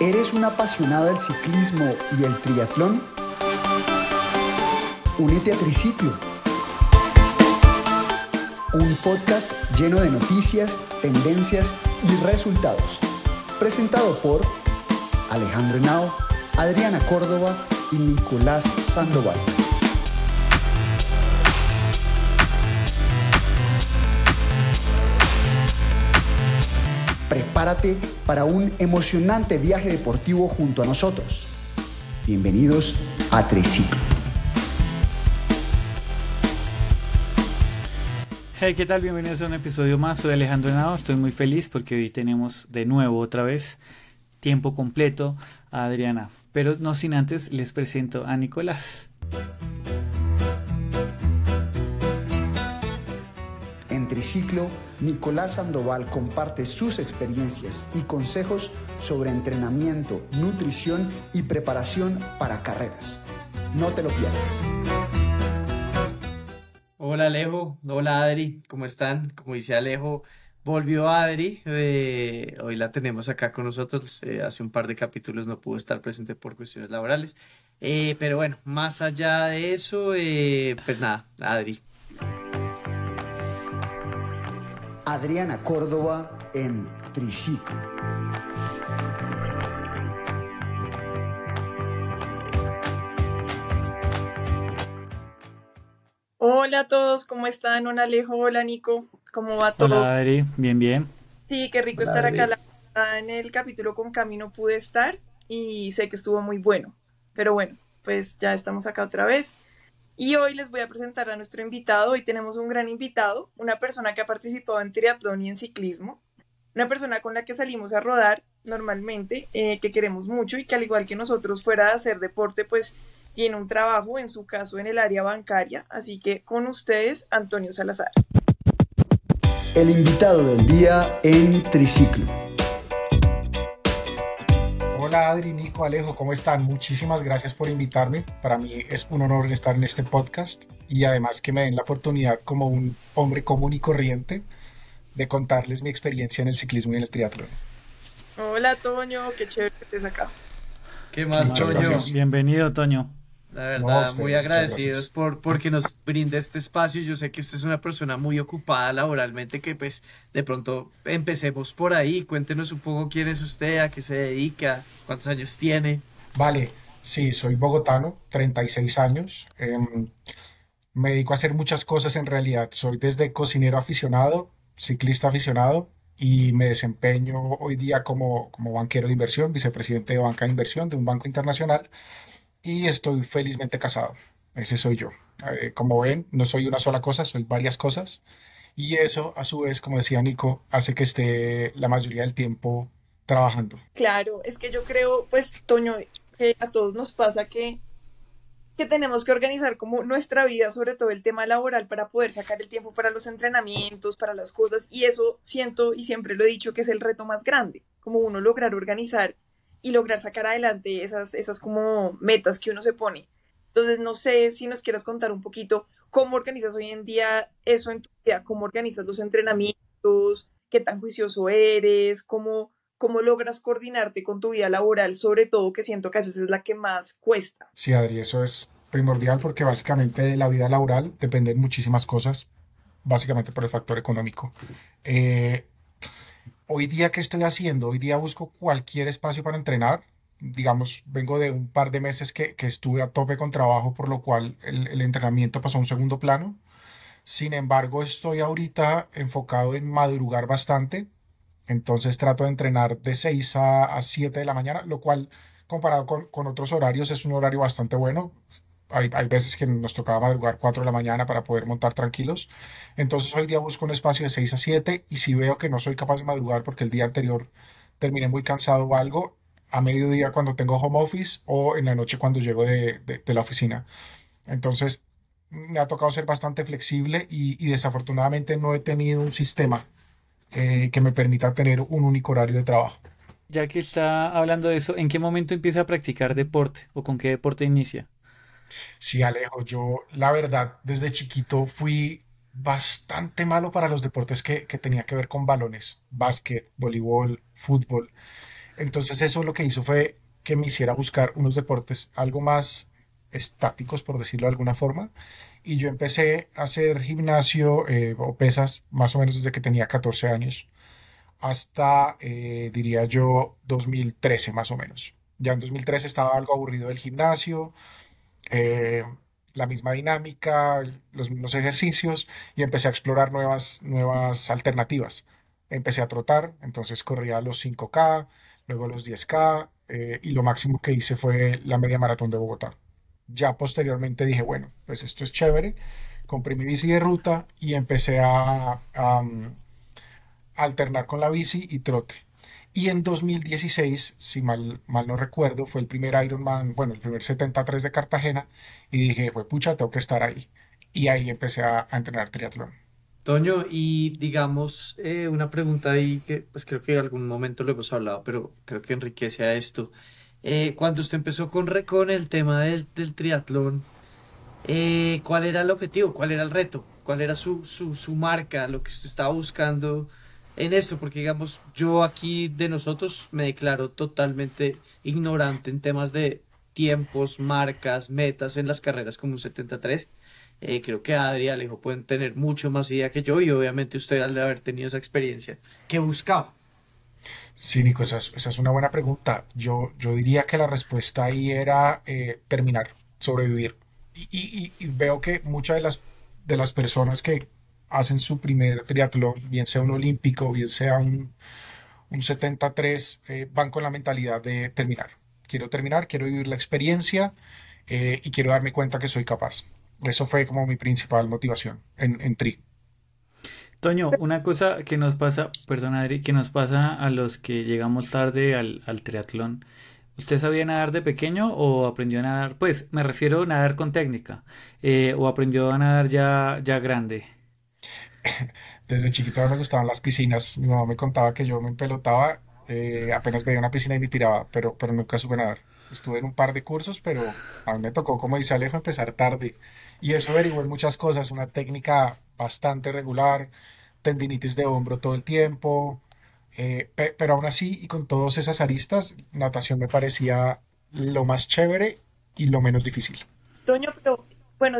¿Eres un apasionado del ciclismo y el triatlón? Únete a Triciclo, un podcast lleno de noticias, tendencias y resultados. Presentado por Alejandro Henao, Adriana Córdoba y Nicolás Sandoval. Prepárate para un emocionante viaje deportivo junto a nosotros. Bienvenidos a Triciclo. Hey, ¿qué tal? Bienvenidos a un episodio más. Soy Alejandro Henao. Estoy muy feliz porque hoy tenemos de nuevo otra vez tiempo completo a Adriana. Pero no sin antes les presento a Nicolás. Triciclo, Nicolás Sandoval comparte sus experiencias y consejos sobre entrenamiento, nutrición y preparación para carreras. No te lo pierdas. Hola Alejo, hola Adri, ¿cómo están? Como dice Alejo, volvió Adri, eh, hoy la tenemos acá con nosotros, eh, hace un par de capítulos no pudo estar presente por cuestiones laborales, eh, pero bueno, más allá de eso, pues nada, Adri. Adriana Córdoba en Triciclo. Hola a todos, ¿cómo están? Hola Alejo, hola Nico, ¿cómo va todo? Hola Adri, bien, bien. Sí, qué rico estar acá. La, en el capítulo con Camino pude estar y sé que estuvo muy bueno. Pero bueno, pues ya estamos acá otra vez. Y hoy les voy a presentar a nuestro invitado. Hoy tenemos un gran invitado, una persona que ha participado en triatlón y en ciclismo, una persona con la que salimos a rodar normalmente, eh, que queremos mucho y que al igual que nosotros fuera a hacer deporte, pues tiene un trabajo, en su caso, en el área bancaria. Así que con ustedes, Antonio Salazar. El invitado del día en Triciclo. Hola Adri, Nico, Alejo, ¿cómo están? Muchísimas gracias por invitarme. Para mí es un honor estar en este podcast y además que me den la oportunidad como un hombre común y corriente de contarles mi experiencia en el ciclismo y en el triatlón. Hola Toño, qué chévere que estés acá. ¿Qué más, Toño? Bienvenido, Toño. La verdad, muy agradecidos por porque nos brinde este espacio. Yo sé que usted es una persona muy ocupada laboralmente, que pues de pronto empecemos por ahí. Cuéntenos un poco quién es usted, a qué se dedica, cuántos años tiene. Vale, sí, soy bogotano, 36 años. Em, me dedico a hacer muchas cosas en realidad. Soy desde cocinero aficionado, ciclista aficionado y me desempeño hoy día como, como banquero de inversión, vicepresidente de banca de inversión de un banco internacional y estoy felizmente casado. Ese soy yo. Como ven, no soy una sola cosa, soy varias cosas. Y eso, a su vez, como decía Nico, hace que esté la mayoría del tiempo trabajando. Claro, es que yo creo, pues, Toño, que a todos nos pasa que, que tenemos que organizar como nuestra vida, sobre todo el tema laboral, para poder sacar el tiempo para los entrenamientos, para las cosas. Y eso siento y siempre lo he dicho que es el reto más grande, como uno lograr organizar y lograr sacar adelante esas, esas como metas que uno se pone. Entonces, no sé si nos quieras contar un poquito cómo organizas hoy en día eso en tu vida, cómo organizas los entrenamientos, qué tan juicioso eres, cómo, cómo logras coordinarte con tu vida laboral, sobre todo que siento que a veces es la que más cuesta. Sí, Adri, eso es primordial porque básicamente de la vida laboral dependen muchísimas cosas, básicamente por el factor económico. Eh, hoy día, ¿qué estoy haciendo? Hoy día busco cualquier espacio para entrenar. Digamos, vengo de un par de meses que, estuve a tope con trabajo, por lo cual el, entrenamiento pasó a un segundo plano. Sin embargo, estoy ahorita enfocado en madrugar bastante. Entonces trato de entrenar de 6 a, 7 de la mañana, lo cual comparado con, con otros horarios es un horario bastante bueno hay, veces que nos tocaba madrugar 4 de la mañana para poder montar tranquilos. Entonces hoy día busco un espacio de 6 a 7 y si veo que no soy capaz de madrugar porque el día anterior terminé muy cansado o algo, a mediodía cuando tengo home office o en la noche cuando llego de, la oficina. Entonces me ha tocado ser bastante flexible y, y desafortunadamente no he tenido un sistema eh, que me permita tener un único horario de trabajo. Ya que está hablando de eso, ¿en qué momento empieza a practicar deporte o con qué deporte inicia? Sí, Alejo, yo la verdad desde chiquito fui bastante malo para los deportes que, que tenía que ver con balones, básquet, voleibol, fútbol. Entonces eso lo que hizo fue que me hiciera buscar unos deportes algo más estáticos, por decirlo de alguna forma. Y yo empecé a hacer gimnasio eh, o pesas más o menos desde que tenía 14 años hasta, eh, diría yo, 2013 más o menos. Ya en 2013 estaba algo aburrido del gimnasio, eh, la misma dinámica, los mismos ejercicios y empecé a explorar nuevas, nuevas alternativas. Empecé a trotar, entonces corría los 5K, luego los 10K y lo máximo que hice fue la media maratón de Bogotá. Ya posteriormente dije, bueno, pues esto es chévere. Compré mi bici de ruta y empecé a, mm, alternar con la bici y trote. Y en 2016, si mal, mal no recuerdo, fue el primer Ironman, bueno, el primer 73 de Cartagena, y dije, pues pucha, tengo que estar ahí. Y ahí empecé a, entrenar triatlón. Toño, y digamos, eh, una pregunta ahí que pues creo que en algún momento lo hemos hablado, pero creo que enriquece a esto. Eh, cuando usted empezó con, con el tema del, del triatlón, eh, ¿cuál era el objetivo? ¿Cuál era el reto? ¿Cuál era su, su, su marca? Lo que usted estaba buscando en esto, porque digamos, yo aquí de nosotros me declaro totalmente ignorante en temas de tiempos, marcas, metas en las carreras como un 73. Eh, creo que Adri y Alejo pueden tener mucho más idea que yo y obviamente usted al haber tenido esa experiencia, ¿qué buscaba? Sí, Nico, esa es, una buena pregunta. Yo, yo diría que la respuesta ahí era eh, terminar, sobrevivir. Y, veo que muchas de las, de las personas que hacen su primer triatlón, bien sea un olímpico, bien sea un, un 73, eh, van con la mentalidad de terminar. Quiero terminar, quiero vivir la experiencia eh, y quiero darme cuenta que soy capaz. Eso fue como mi principal motivación en, en Tri. Toño, una cosa que nos pasa, perdón Adri, que nos pasa a los que llegamos tarde al, triatlón. ¿Usted sabía nadar de pequeño o aprendió a nadar? Pues me refiero a nadar con técnica. Eh, ¿O aprendió a nadar ya, ya grande? Desde chiquito me gustaban las piscinas. Mi mamá me contaba que yo me empelotaba, eh, apenas veía una piscina y me tiraba, pero, pero nunca supe nadar. Estuve en un par de cursos, pero a mí me tocó, como dice Alejo, empezar tarde. Y eso averiguó en muchas cosas, una técnica bastante regular, tendinitis de hombro todo el tiempo, eh, pero aún así y con todas esas aristas, natación me parecía lo más chévere y lo menos difícil. Toño, bueno,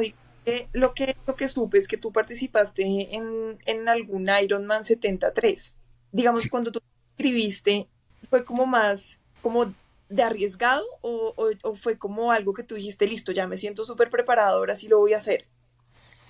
lo, que, lo que supe es que tú participaste en, en algún Ironman 73. Digamos, cuando tú escribiste, ¿fue como más como de arriesgado o, o, fue como algo que tú dijiste, listo, ya me siento súper preparado, ahora sí lo voy a hacer?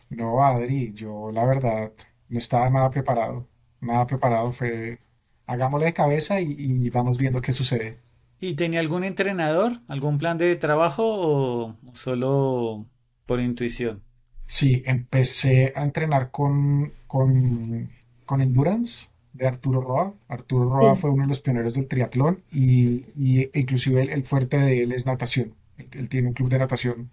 No, Adri, yo la verdad no estaba nada preparado. Nada preparado, fue hagámosle de cabeza y, vamos viendo qué sucede. ¿Y tenía algún entrenador, algún plan de trabajo o solo por intuición? Sí, empecé a entrenar con, con, con Endurance de Arturo Roa. Arturo Roa fue uno de los pioneros del triatlón y, y inclusive el, fuerte de él es natación. Él, tiene un club de natación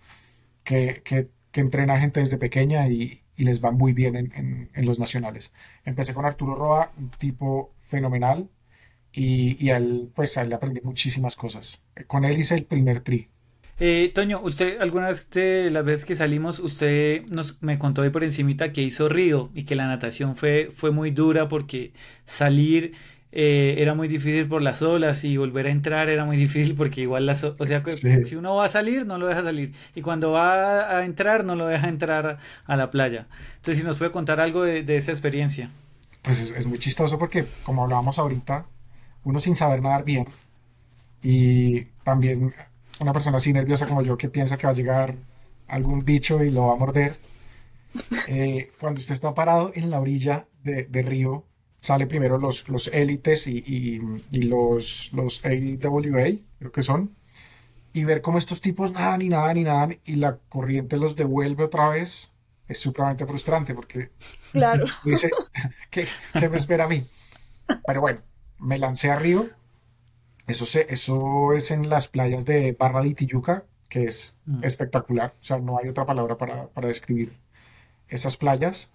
que, que, que, entrena gente desde pequeña y, y les va muy bien en, en, los nacionales. Empecé con Arturo Roa, un tipo fenomenal y, y a él, pues a él aprendí muchísimas cosas. Con él hice el primer tri. Eh, Toño, usted alguna vez de las veces que salimos, usted nos me contó ahí por encimita que hizo río y que la natación fue, fue muy dura porque salir eh, era muy difícil por las olas y volver a entrar era muy difícil porque igual las o sea si uno va a salir no lo deja salir y cuando va a entrar no lo deja entrar a la playa. Entonces si nos puede contar algo de, esa experiencia. Pues es, es, muy chistoso porque como hablábamos ahorita uno sin saber nadar bien y también una persona así nerviosa como yo que piensa que va a llegar algún bicho y lo va a morder, eh, cuando usted está parado en la orilla de, río, sale primero los, los élites y, y, los, los AWA, creo que son, y ver cómo estos tipos nadan y nadan y nadan y la corriente los devuelve otra vez, es supremamente frustrante porque claro. dice, ¿qué, ¿qué, me espera a mí? Pero bueno, me lancé a río eso, eso es en las playas de Barra de Itiyuca, que es mm. espectacular. O sea, no hay otra palabra para, describir esas playas.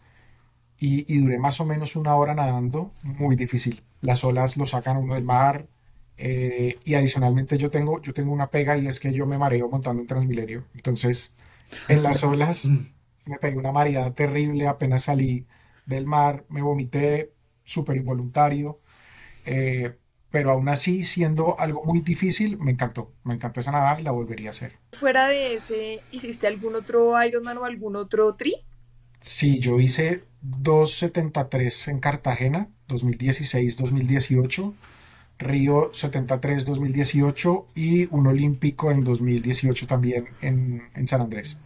Y, duré más o menos una hora nadando, muy difícil. Las olas lo sacan uno del mar. Eh, y adicionalmente yo tengo, yo tengo una pega y es que yo me mareo montando un Transmilenio. Entonces, en las olas me pegué una mareada terrible, apenas salí del mar, me vomité súper involuntario. Eh, pero aún así, siendo algo muy difícil, me encantó. Me encantó esa nadada y la volvería a hacer. Fuera de ese, ¿hiciste algún otro Ironman o algún otro tri? Sí, yo hice 2.73 en Cartagena, 2016-2018, Río 73 2018 y un olímpico en 2018 también en, en San Andrés.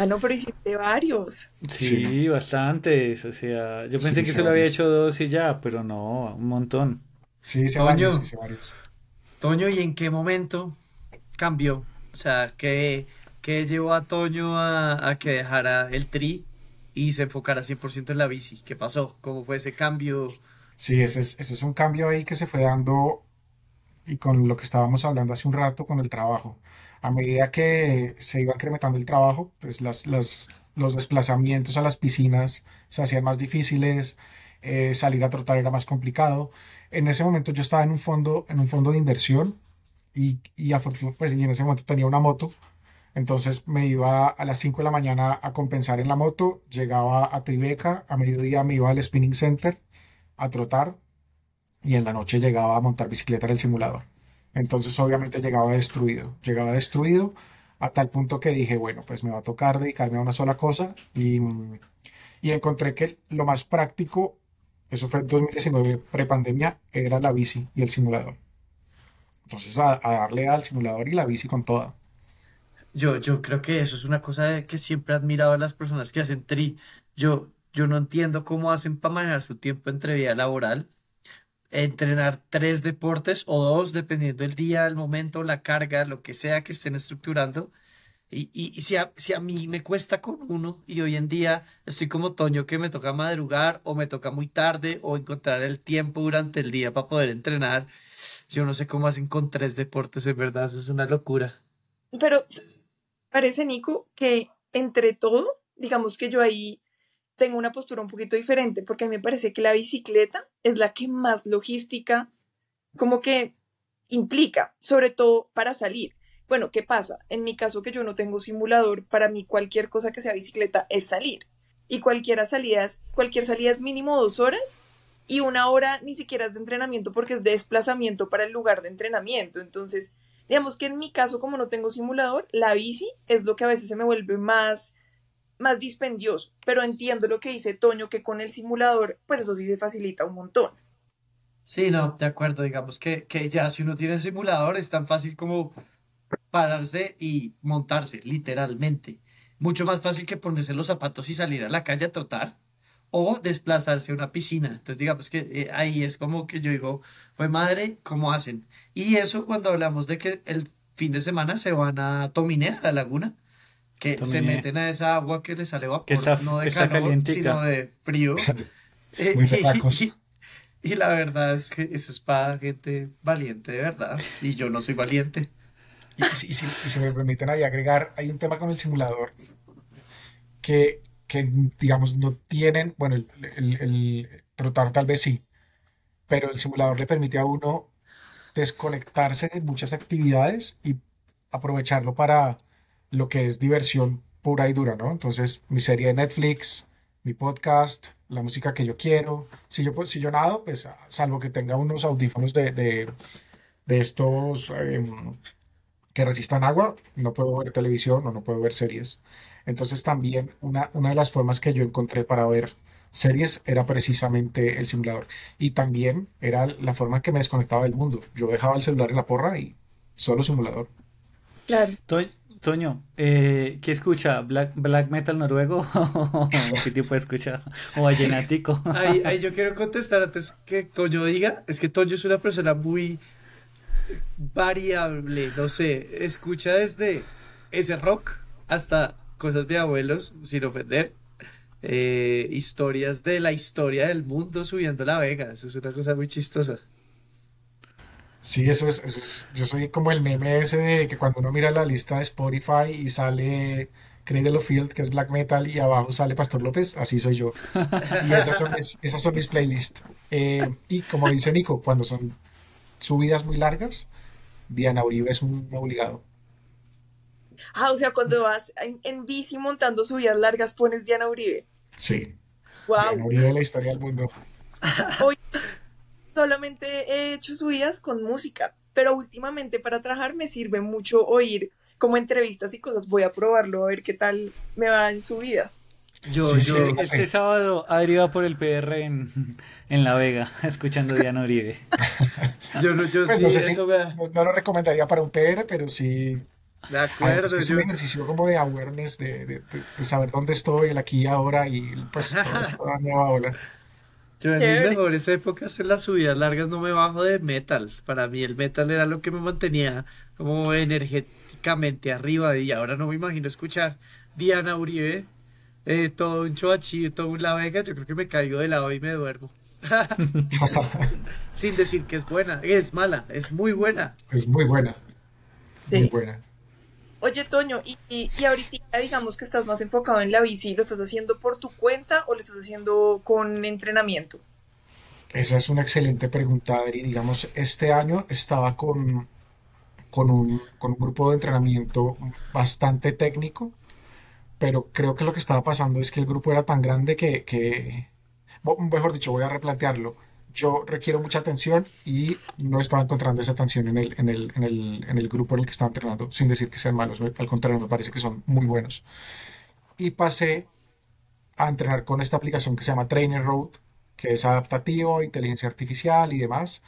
Ah, no, pero hiciste varios. Sí, Sí. bastantes. O sea, yo Sí, pensé que solo había hecho dos y ya, pero no, un montón. Sí, hice Toño. varios, hice varios. Toño, ¿y en qué momento cambió? O sea, ¿qué, qué llevó a Toño a, a que dejara el tri y se enfocara 100% en la bici? ¿Qué pasó? ¿Cómo fue ese cambio? Sí, ese es, ese es un cambio ahí que se fue dando y con lo que estábamos hablando hace un rato con el trabajo. A medida que se iba incrementando el trabajo, pues los desplazamientos a las piscinas se hacían más difíciles, eh, salir a trotar era más complicado. En ese momento yo estaba en un fondo, en un fondo de inversión y, y, pues, y en ese momento tenía una moto. Entonces me iba a las 5 de la mañana a compensar en la moto, llegaba a Tribeca, a mediodía me iba al Spinning Center a trotar y en la noche llegaba a montar bicicleta en el simulador. Entonces obviamente llegaba destruido, llegaba destruido a tal punto que dije, bueno, pues me va a tocar dedicarme a una sola cosa y, y encontré que lo más práctico, eso fue en 2019 prepandemia, era la bici y el simulador. Entonces a, a darle al simulador y la bici con toda. Yo, yo creo que eso es una cosa que siempre he admirado a las personas que hacen tri. Yo, yo no entiendo cómo hacen para manejar su tiempo entre vida laboral, entrenar tres deportes o dos, dependiendo del día, el momento, la carga, lo que sea que estén estructurando. Y, y, si a, si a mí me cuesta con uno y hoy en día estoy como Toño que me toca madrugar o me toca muy tarde o encontrar el tiempo durante el día para poder entrenar, yo no sé cómo hacen con tres deportes, en verdad, eso es una locura. Pero parece, Nico, que entre todo, digamos que yo ahí tengo una postura un poquito diferente, porque a mí me parece que la bicicleta es la que más logística como que implica, sobre todo para salir. Bueno, ¿qué pasa? En mi caso que yo no tengo simulador, para mí cualquier cosa que sea bicicleta es salir. Y cualquier salida es, cualquier salida es mínimo dos horas y una hora ni siquiera es de entrenamiento porque es de desplazamiento para el lugar de entrenamiento. Entonces, digamos que en mi caso, como no tengo simulador, la bici es lo que a veces se me vuelve más, más dispendioso. Pero entiendo lo que dice Toño, que con el simulador, pues eso sí se facilita un montón. Sí, no, de acuerdo, digamos que, que ya si uno tiene el simulador es tan fácil como pararse y montarse, literalmente. Mucho más fácil que ponerse los zapatos y salir a la calle a trotar o desplazarse a una piscina. Entonces, digamos que eh, ahí es como que yo digo, pues madre, ¿cómo hacen? Y eso cuando hablamos de que el fin de semana se van a Tominé, a la laguna, que se meten a esa agua que les sale vapor, Que está- no de está calor, sino de frío. Eh, Muy y, y la verdad es que eso es para gente valiente de verdad. Y yo no soy valiente. Y, si, y si- y si me permiten ahí agregar, hay un tema con el simulador que, que, digamos, no tienen, bueno, el, el- el trotar tal vez sí, pero el simulador le permite a uno desconectarse de muchas actividades y aprovecharlo para lo que es diversión pura y dura, ¿no? Entonces, mi serie de Netflix, mi podcast, la música que yo quiero. Si yo, pues, si yo nado, pues, salvo que tenga unos audífonos de, de, de estos em, que resistan agua, no puedo ver televisión o no puedo ver series. Entonces también una, una de las formas que yo encontré para ver series era precisamente el simulador. Y también era la forma en que me desconectaba del mundo. Yo dejaba el celular en la porra y solo simulador. Claro. To- Toño, eh, ¿qué escucha? ¿Black, black metal noruego? ¿Qué tipo escucha? ¿O vallenático? Ahí, ahí yo quiero contestar antes que Toño diga. Es que Toño es una persona muy variable. No sé, escucha desde ese rock hasta cosas de abuelos, sin ofender. eh, historias de la historia del mundo subiendo la Vega. Eso es una cosa muy chistosa. Sí, eso es, eso es- yo soy como el meme ese de que cuando uno mira la lista de Spotify y sale Cradle of Field, que es black metal, y abajo sale Pastor López, así soy yo. Y esas son mis, esas son mis playlists. Eh, y como dice Nico, cuando son subidas muy largas, Diana Uribe es un obligado. Ah, o sea, cuando vas en, en bici montando subidas largas pones Diana Uribe. Sí, Diana Wow. Uribe la historia del mundo. Solamente he hecho subidas con música, pero últimamente para trabajar me sirve mucho oír como entrevistas y cosas. Voy a probarlo a ver qué tal me va en su vida. Yo, yo, este sábado Adri va por el PR en, en La Vega, escuchando a Diana Uribe. yo no, yo pues sí, eso no, lo recomendaría para un PR, pero sí. De acuerdo. Es un ejercicio como de awareness, de, de, de, saber dónde estoy, el aquí y ahora, y pues todo esto nueva ola. Yo en mis mejores épocas en las subidas largas no me bajo de metal. Para mí el metal era lo que me mantenía como energéticamente arriba y ahora no me imagino escuchar Diana Uribe, eh, todo un choachillo, todo un la vega, yo creo que me caigo de lado y me duermo. Sin decir que es buena, es mala, es muy buena. Es muy buena. Muy buena. Oye, Toño, y, y, ahorita digamos que estás más enfocado en la bici, ¿lo estás haciendo por tu cuenta o lo estás haciendo con entrenamiento? Esa es una excelente pregunta, Adri. Digamos, este año estaba con, con, un, con un grupo de entrenamiento bastante técnico, pero creo que lo que estaba pasando es que el grupo era tan grande que, que mejor dicho, voy a replantearlo yo requiero mucha atención y no estaba encontrando esa atención en el, en el, en el, en el grupo en el que estaba entrenando, sin decir que sean malos, al contrario, me parece que son muy buenos. Y pasé a entrenar con esta aplicación que se llama Trainer Road, que es adaptativo, inteligencia artificial y demás.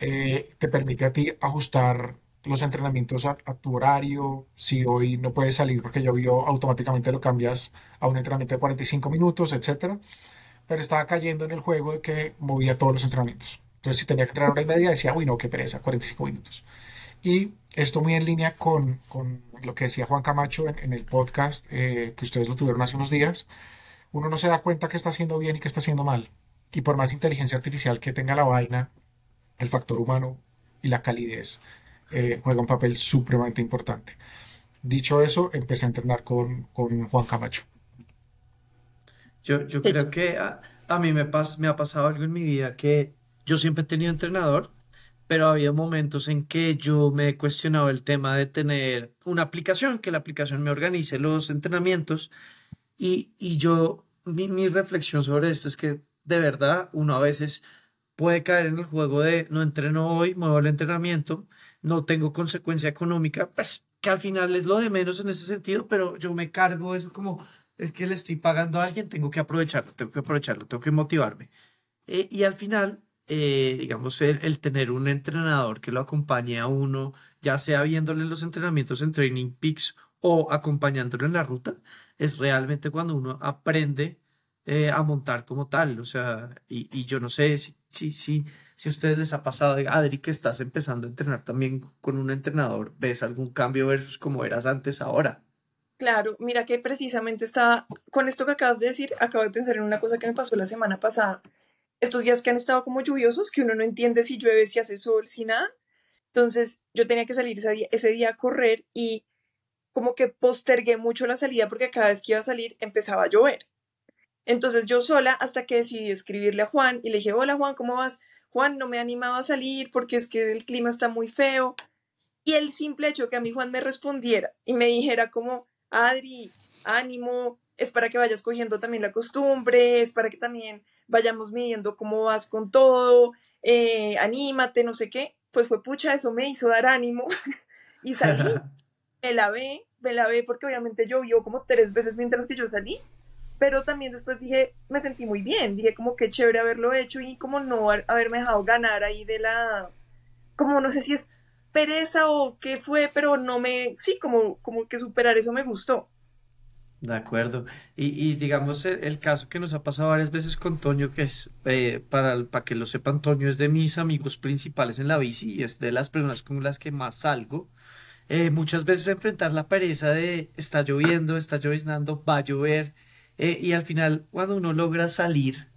Eh, te permite a ti ajustar los entrenamientos a, tu horario. Si hoy no puedes salir porque llovió, automáticamente lo cambias a un entrenamiento de 45 minutos, etcétera pero estaba cayendo en el juego de que movía todos los entrenamientos. Entonces, si tenía que entrenar hora y media, decía, uy, no, qué pereza, 45 minutos. Y esto muy en línea con, con lo que decía Juan Camacho en, el podcast, eh, que ustedes lo tuvieron hace unos días. Uno no se da cuenta que está haciendo bien y que está haciendo mal. Y por más inteligencia artificial que tenga la vaina, el factor humano y la calidez eh, juega un papel supremamente importante. Dicho eso, empecé a entrenar con, con Juan Camacho. Yo, yo creo que a, a mí me, pas, me ha pasado algo en mi vida que yo siempre he tenido entrenador, pero ha habido momentos en que yo me he cuestionado el tema de tener una aplicación, que la aplicación me organice los entrenamientos. Y, y yo, mi, mi reflexión sobre esto es que de verdad uno a veces puede caer en el juego de no entreno hoy, muevo el entrenamiento, no tengo consecuencia económica, pues que al final es lo de menos en ese sentido, pero yo me cargo eso como es que le estoy pagando a alguien, tengo que aprovecharlo, tengo que aprovecharlo, tengo que motivarme. Eh, y al final, eh, digamos, el, tener un entrenador que lo acompañe a uno, ya sea viéndole los entrenamientos en Training Peaks o acompañándolo en la ruta, es realmente cuando uno aprende eh, a montar como tal. O sea, y, y yo no sé si, si, si, si a ustedes les ha pasado, Adri, que estás empezando a entrenar también con un entrenador, ¿ves algún cambio versus como eras antes ahora? Claro, mira que precisamente estaba, con esto que acabas de decir, acabo de pensar en una cosa que me pasó la semana pasada. Estos días que han estado como lluviosos, que uno no entiende si llueve, si hace sol, si nada. Entonces yo tenía que salir ese día, ese día a correr y como que postergué mucho la salida porque cada vez que iba a salir empezaba a llover. Entonces yo sola hasta que decidí escribirle a Juan y le dije, hola Juan, ¿cómo vas? Juan, no me animaba a salir porque es que el clima está muy feo. Y el simple hecho que a mí Juan me respondiera y me dijera como, Adri, ánimo, es para que vayas cogiendo también la costumbre, es para que también vayamos midiendo cómo vas con todo, eh, anímate, no sé qué. Pues fue pucha, eso me hizo dar ánimo y salí, me lavé, me lavé porque obviamente llovió como tres veces mientras que yo salí, pero también después dije, me sentí muy bien, dije como que chévere haberlo hecho y como no haberme dejado ganar ahí de la, como no sé si es pereza o qué fue, pero no me, sí, como, como que superar eso me gustó. De acuerdo. Y, digamos, el, caso que nos ha pasado varias veces con Toño, que es, eh, para, para que lo sepan, Toño es de mis amigos principales en la bici y es de las personas con las que más salgo. Eh, muchas veces enfrentar la pereza de está lloviendo, está lloviznando, va a llover, eh, y al final, cuando uno logra salir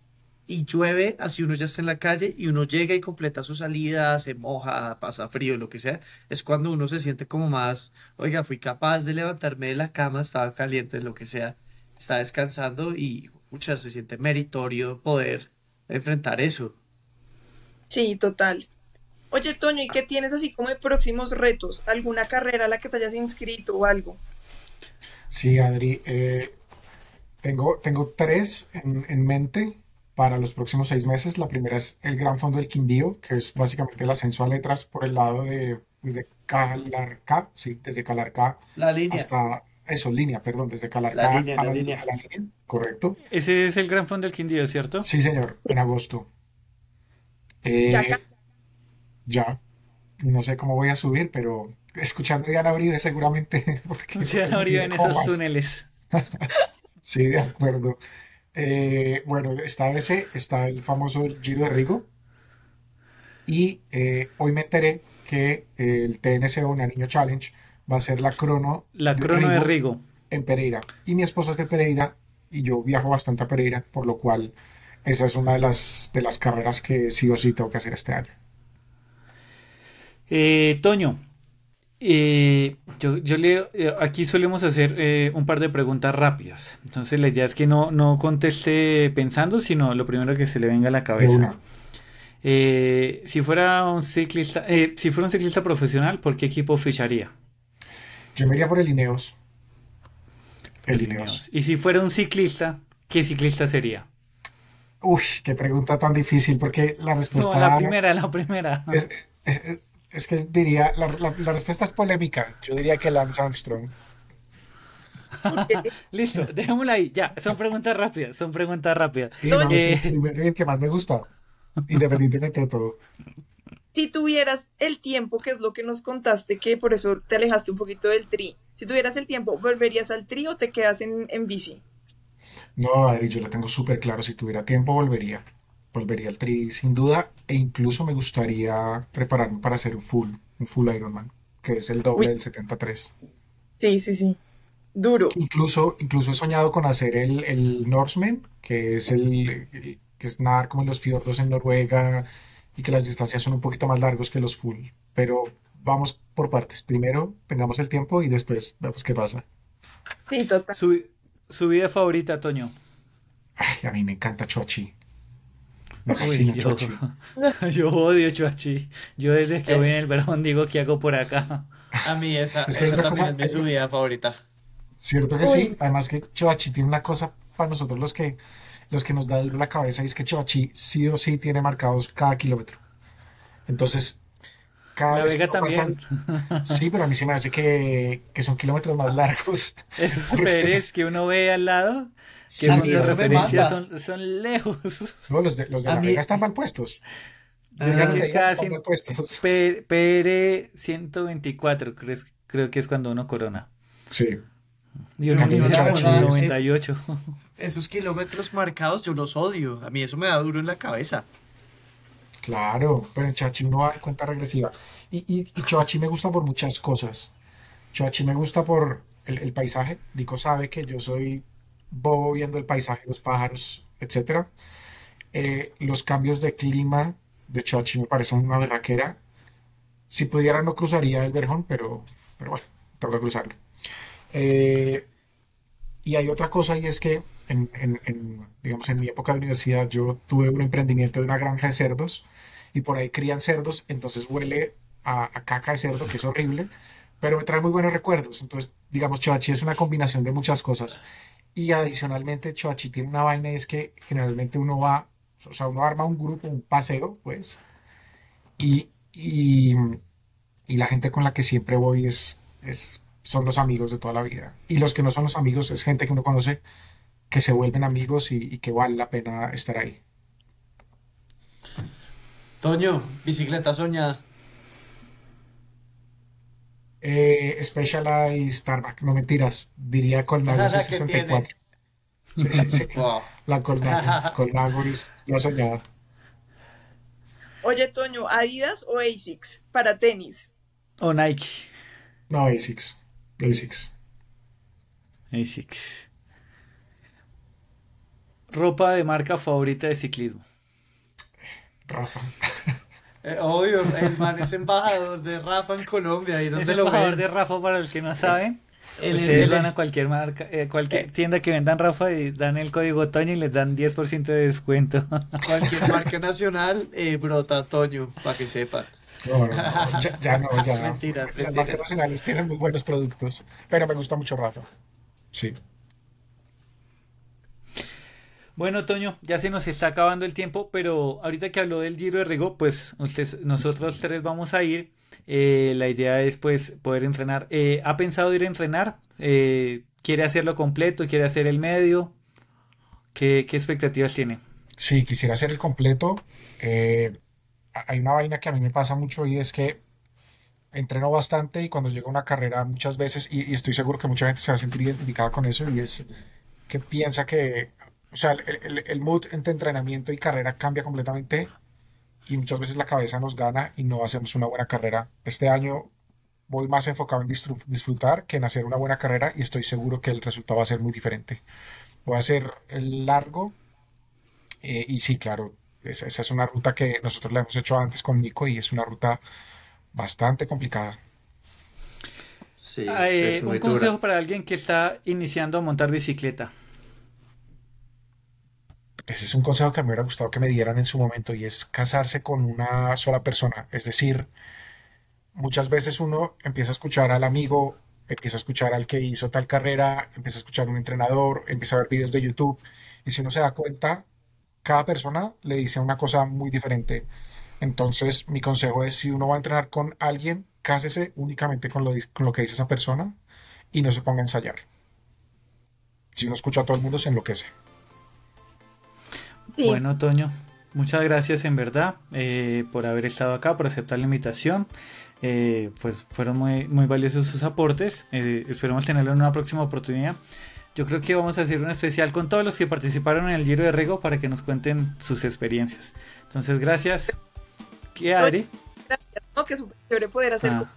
y llueve, así uno ya está en la calle y uno llega y completa su salida, se moja, pasa frío, lo que sea, es cuando uno se siente como más, oiga, fui capaz de levantarme de la cama, estaba caliente, lo que sea, está descansando y muchas se siente meritorio poder enfrentar eso. Sí, total. Oye, Toño, ¿y qué tienes así como de próximos retos? ¿Alguna carrera a la que te hayas inscrito o algo? Sí, Adri, eh, tengo, tengo tres en, en mente para los próximos seis meses. La primera es el Gran Fondo del Quindío, que es básicamente el ascenso a letras por el lado de desde Calarcá, sí, desde Calarcá La línea. hasta eso, línea, perdón, desde Calarcá La línea, a la la, línea. a la línea, correcto. Ese es el gran fondo del Quindío, ¿cierto? Sí, señor, en agosto. Eh, Ya acá. ya. No sé cómo voy a subir, pero escuchando a Diana Uribe seguramente, porque han abrido en ¿cómo esos túneles. Sí, de acuerdo. Eh, bueno, está ese, está el famoso Giro de Rigo. Y eh, hoy me enteré que el TNCO Nariño Challenge va a ser la crono La de crono de Rigo Rigo. en Pereira. Y mi esposa es de Pereira y yo viajo bastante a Pereira, por lo cual esa es una de las, de las carreras que sí o sí tengo que hacer este año. Eh, Toño, eh, yo, yo le, eh, aquí solemos hacer eh, un par de preguntas rápidas. Entonces la idea es que no, no conteste pensando, sino lo primero que se le venga a la cabeza. si fuera un ciclista, si fuera un ciclista profesional, ¿por qué equipo ficharía? Yo me iría por el Ineos. El Ineos. Y si fuera un ciclista, ¿qué ciclista sería? Uy, qué pregunta tan difícil, porque la No, respuesta la primera, la primera. es, es- es que diría, la, la- la respuesta es polémica. Yo diría que Lance Armstrong. Listo, dejémosla ahí. Ya, son preguntas rápidas, son preguntas rápidas. Sí, no, Eh, sí, el que más me gusta, independientemente de todo. Si tuvieras el tiempo, que es lo que nos contaste, que por eso te alejaste un poquito del tri, si tuvieras el tiempo, ¿volverías al tri o te quedas en, en bici? No, Adri, yo lo tengo súper claro. Si tuviera tiempo, volvería. Volvería al tri sin duda. E incluso me gustaría prepararme para hacer un full, un full Ironman, que es el doble Uy. del 73. Sí, sí, sí. Duro. Incluso, incluso he soñado con hacer el, el Norseman, que es el, el- que es nadar como en los fiordos en Noruega y que las distancias son un poquito más largos que los full. Pero vamos por partes. Primero tengamos el tiempo y después vemos qué pasa. Sí, total. su, su vida favorita, Toño. Ay, a mí me encanta Chochi. Uy, yo, yo odio Chuachi. Yo desde que Eh. voy en el verón digo que hago por acá. A mí esa, Es que esa cosa- es mi subida favorita. Cierto que Uy. sí. Además que Choachi tiene una cosa para nosotros los que, los que nos da duro la cabeza y es que Choachi sí o sí tiene marcados cada kilómetro. Entonces, cada La vez Vega también. Sí, pero a mí se me hace que, que son kilómetros más largos. Esos Pérez que uno ve al lado, que son, son lejos. No, los de, los de A la mí- Vega están mal puestos. Yo Ya sé no que cada puestos. P- PR 124, creo, creo que es cuando uno corona. Sí. Y uno Camino inicia con Chuachi es- 98. Esos kilómetros marcados yo los odio. A mí eso me da duro en la cabeza. Claro, pero en Choachi uno va en cuenta regresiva. Y, y, y Choachi me gusta por muchas cosas. Choachi me gusta por el, el paisaje. Nico sabe que yo soy bobo viendo el paisaje, los pájaros, etcétera. Eh, los cambios de clima de Choachi me parecen una berraquera. Si pudiera no cruzaría el Verjón, pero, pero bueno, toca cruzarlo. Eh, y hay otra cosa y es que en, digamos, en mi época de universidad yo tuve un emprendimiento de una granja de cerdos y por ahí crían cerdos, entonces huele a, a caca de cerdo, que es horrible, pero me trae muy buenos recuerdos. Entonces, digamos, Choachi es una combinación de muchas cosas. Y adicionalmente, Choachi tiene una vaina y es que generalmente uno va, o sea, uno arma un grupo, un paseo, pues, y, y, y la gente con la que siempre voy es, es, son los amigos de toda la vida. Y los que no son los amigos es gente que uno conoce que se vuelven amigos y, y que vale la pena estar ahí. Toño, bicicleta soñada. Eh, Specialized Starbucks, no mentiras, diría Colnago La que C64. Sí, sí, sí. Wow. La Colnago, Colnago es la soñada. Oye, Toño, ¿Adidas o ASICS para tenis? O Nike. No, ASICS. ASICS. ASICS. Ropa de marca favorita de ciclismo. Rafa. Eh, obvio, el man es embajador de Rafa en Colombia. ¿Y Es dónde el lo embajador ven? de Rafa para los que no saben. Es- Ustedes van es- a cualquier marca, eh, cualquier Eh. tienda que vendan Rafa y dan el código Toño y les dan 10% de descuento. Cualquier marca nacional eh, brota Toño, para que sepan. No, no, no, ya, ya no, ya. Mentiras, Las mentiras. marcas nacionales tienen muy buenos productos, pero me gusta mucho Rafa. Sí. Bueno, Toño, ya se nos está acabando el tiempo, pero ahorita que habló del Giro de Rigo, pues nosotros tres vamos a ir. Eh, la idea es pues poder entrenar. Eh, ¿Ha pensado ir a entrenar? Eh, ¿Quiere hacerlo completo? ¿Quiere hacer el medio? ¿Qué, expectativas tiene? Sí, quisiera hacer el completo. hay una vaina que a mí me pasa mucho y es que entreno bastante y cuando llega una carrera muchas veces, y, y estoy seguro que mucha gente se va a sentir identificada con eso, y es que piensa que o sea, el, el, mood entre entrenamiento y carrera cambia completamente y muchas veces la cabeza nos gana y no hacemos una buena carrera. Este año voy más enfocado en disfrutar que en hacer una buena carrera y estoy seguro que el resultado va a ser muy diferente. Voy a hacer el largo eh, y sí, claro, esa, es una ruta que nosotros la hemos hecho antes con Nico y es una ruta bastante complicada. Sí, eh, un consejo para alguien que está iniciando a montar bicicleta ese es un consejo que me hubiera gustado que me dieran en su momento y es casarse con una sola persona. Es decir, muchas veces uno empieza a escuchar al amigo, empieza a escuchar al que hizo tal carrera, empieza a escuchar a un entrenador, empieza a ver videos de YouTube y si uno se da cuenta, cada persona le dice una cosa muy diferente. Entonces, mi consejo es, si uno va a entrenar con alguien, cásese únicamente con lo, con lo que dice esa persona y no se ponga a ensayar. Si uno escucha a todo el mundo, se enloquece. Bueno, Toño, muchas gracias en verdad eh, por haber estado acá, por aceptar la invitación. Eh, pues fueron muy, muy valiosos sus aportes. Eh, esperemos tenerlo en una próxima oportunidad. Yo creo que vamos a hacer un especial con todos los que participaron en el Giro de Rego para que nos cuenten sus experiencias. Entonces, gracias. ¿Qué, Adri? Gracias, ¿no? que súper chévere poder hacer ah.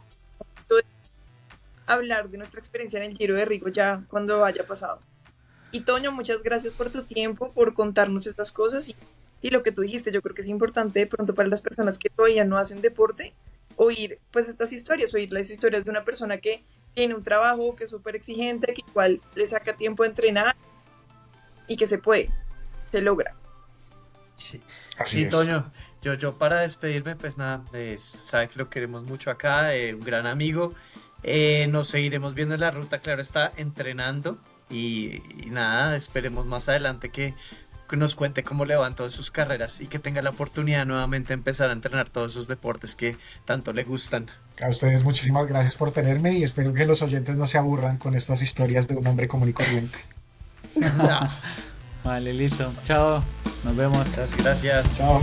hablar de nuestra experiencia en el Giro de Rigo ya cuando haya pasado. Y Toño, muchas gracias por tu tiempo, por contarnos estas cosas y, y, lo que tú dijiste, yo creo que es importante de pronto para las personas que todavía no hacen deporte, oír pues estas historias, oír las historias de una persona que tiene un trabajo, que es súper exigente, que igual le saca tiempo a entrenar y que se puede, se logra. Sí, Así Toño, yo, yo para despedirme, pues nada, eh, sabe que lo queremos mucho acá, eh, un gran amigo. Eh, nos seguiremos viendo en la ruta, claro, está entrenando. Y, nada, esperemos más adelante que, nos cuente cómo le van todas sus carreras y que tenga la oportunidad nuevamente de empezar a entrenar todos esos deportes que tanto le gustan. A ustedes muchísimas gracias por tenerme y espero que los oyentes no se aburran con estas historias de un hombre común y corriente. Vale, listo. Chao. Nos vemos. Muchas gracias. Chao.